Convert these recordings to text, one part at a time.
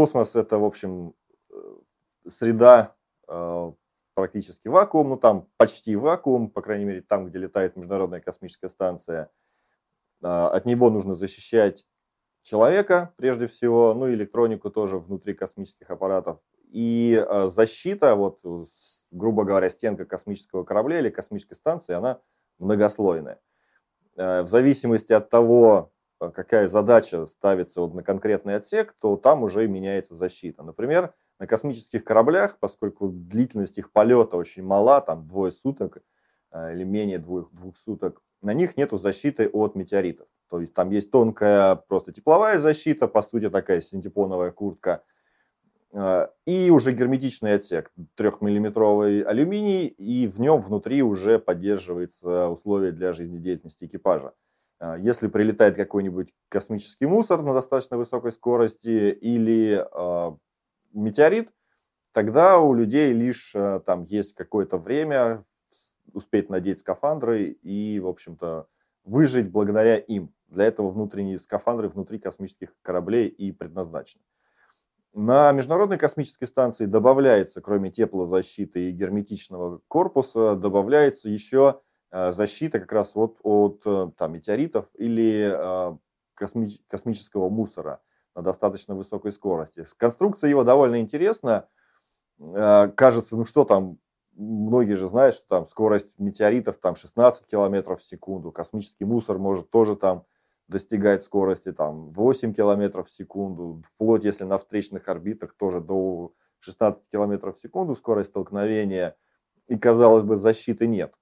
космос это, в общем, среда практически вакуум, ну там почти вакуум, по крайней мере там, где летает Международная космическая станция. От него нужно защищать человека прежде всего, ну и электронику тоже внутри космических аппаратов. И защита, вот, грубо говоря, стенка космического корабля или космической станции, она многослойная. В зависимости от того, какая задача ставится вот на конкретный отсек, то там уже меняется защита. Например, на космических кораблях, поскольку длительность их полета очень мала, там двое суток э, или менее двух, двух суток, на них нету защиты от метеоритов. То есть там есть тонкая просто тепловая защита, по сути такая синтепоновая куртка, э, и уже герметичный отсек, трехмиллиметровый алюминий, и в нем внутри уже поддерживаются условия для жизнедеятельности экипажа. Э, если прилетает какой-нибудь космический мусор на достаточно высокой скорости или метеорит, тогда у людей лишь э, там есть какое-то время успеть надеть скафандры и, в общем-то, выжить благодаря им. Для этого внутренние скафандры внутри космических кораблей и предназначены. На Международной космической станции добавляется, кроме теплозащиты и герметичного корпуса, добавляется еще э, защита как раз вот от э, там, метеоритов или косми- космического мусора на достаточно высокой скорости. Конструкция его довольно интересна. Э, кажется, ну что там, многие же знают, что там скорость метеоритов там 16 километров в секунду. Космический мусор может тоже там достигать скорости там 8 километров в секунду. Вплоть, если на встречных орбитах, тоже до 16 километров в секунду скорость столкновения. И, казалось бы, защиты нет.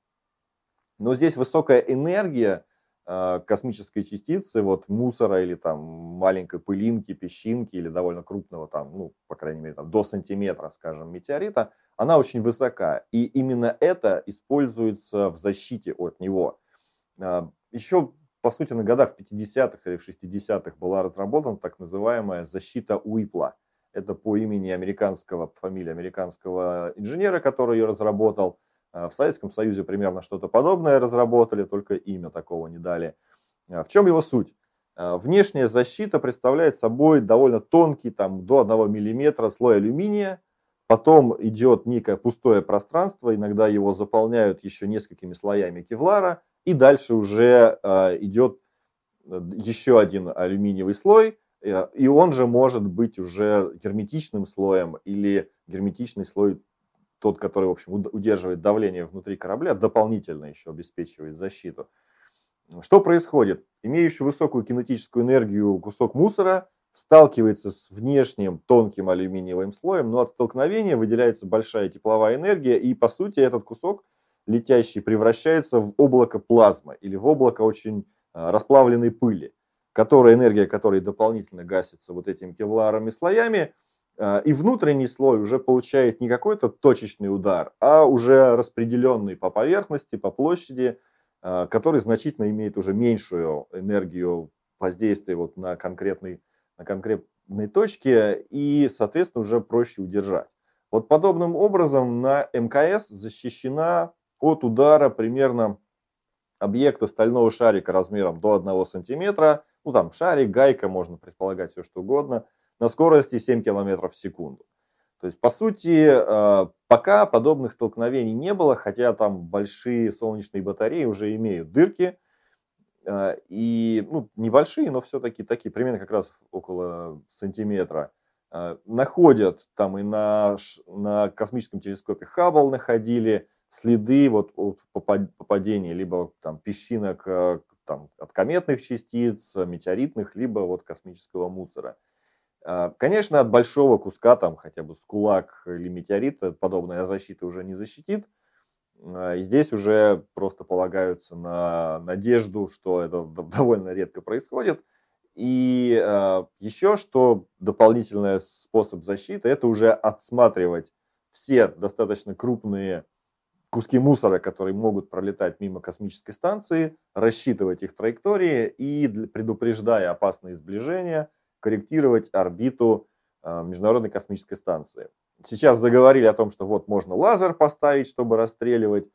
Но здесь высокая энергия Э, космической частицы, вот мусора или там маленькой пылинки, песчинки или довольно крупного там, ну, по крайней мере, там, до сантиметра, скажем, метеорита, она очень высока. И именно это используется в защите от него. Э, Еще, по сути, на годах 50-х или в 60-х была разработана так называемая защита Уипла. Это по имени американского, по фамилии американского инженера, который ее разработал. Э, в Советском Союзе примерно что-то подобное разработали, только имя такого не дали. Э, в чем его суть? Э, внешняя защита представляет собой довольно тонкий, там, до 1 мм слой алюминия, потом идет некое пустое пространство, иногда его заполняют еще несколькими слоями кевлара, и дальше уже идет еще один алюминиевый слой, и он же может быть уже герметичным слоем или герметичный слой тот, который, в общем, удерживает давление внутри корабля, дополнительно еще обеспечивает защиту. Что происходит? Имеющий высокую кинетическую энергию кусок мусора сталкивается с внешним тонким алюминиевым слоем, но от столкновения выделяется большая тепловая энергия, и по сути этот кусок летящий превращается в облако плазмы или в облако очень а, расплавленной пыли, которая, энергия которой дополнительно гасится вот этими кевларами слоями, и внутренний слой уже получает не какой-то точечный удар, а уже распределенный по поверхности, по площади, а, который значительно имеет уже меньшую энергию воздействия вот на, конкретной, на конкретной точке и, соответственно, уже проще удержать. Вот подобным образом на МКС защищена от удара примерно объекта стального шарика размером до 1 сантиметра, ну там шарик, гайка, можно предполагать все что угодно – на скорости 7 км в секунду. То есть, по сути, э, пока подобных столкновений не было, хотя там большие солнечные батареи уже имеют дырки, э, и ну, небольшие, но все-таки такие, примерно как раз около сантиметра, э, находят там и на, на космическом телескопе Хаббл находили следы вот от попадения либо там песчинок там, от кометных частиц, метеоритных, либо вот космического мусора. А, конечно, от большого куска, там хотя бы с кулак или метеорит, подобная защита уже не защитит. А, и здесь уже просто полагаются на надежду, что это довольно редко происходит. И а, еще что дополнительный способ защиты, это уже отсматривать все достаточно крупные куски мусора, которые могут пролетать мимо космической станции, рассчитывать их траектории и предупреждая опасные сближения – корректировать орбиту а, Международной космической станции. Сейчас заговорили о том, что вот можно лазер поставить, чтобы расстреливать.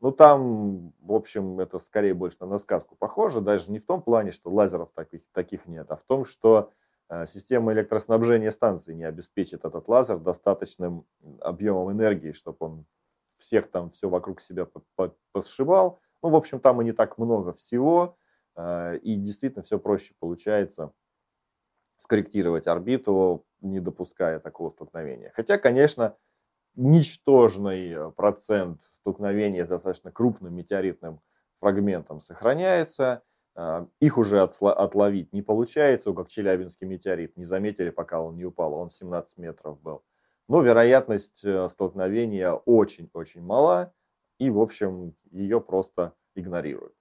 Ну, там, в общем, это скорее больше на сказку похоже. Даже не в том плане, что лазеров таких, таких нет, а в том, что э, система электроснабжения станции не обеспечит этот лазер достаточным объемом энергии, чтобы он всех там все вокруг себя посшивал. Ну, в общем, там и не так много всего, э, и действительно все проще получается скорректировать орбиту, не допуская такого столкновения. Хотя, конечно, ничтожный процент столкновения с достаточно крупным метеоритным фрагментом сохраняется. Э, их уже отловить не получается, как Челябинский метеорит. Не заметили, пока он не упал, он 17 метров был. Но вероятность э, столкновения очень-очень мала, и, в общем, ее просто игнорируют.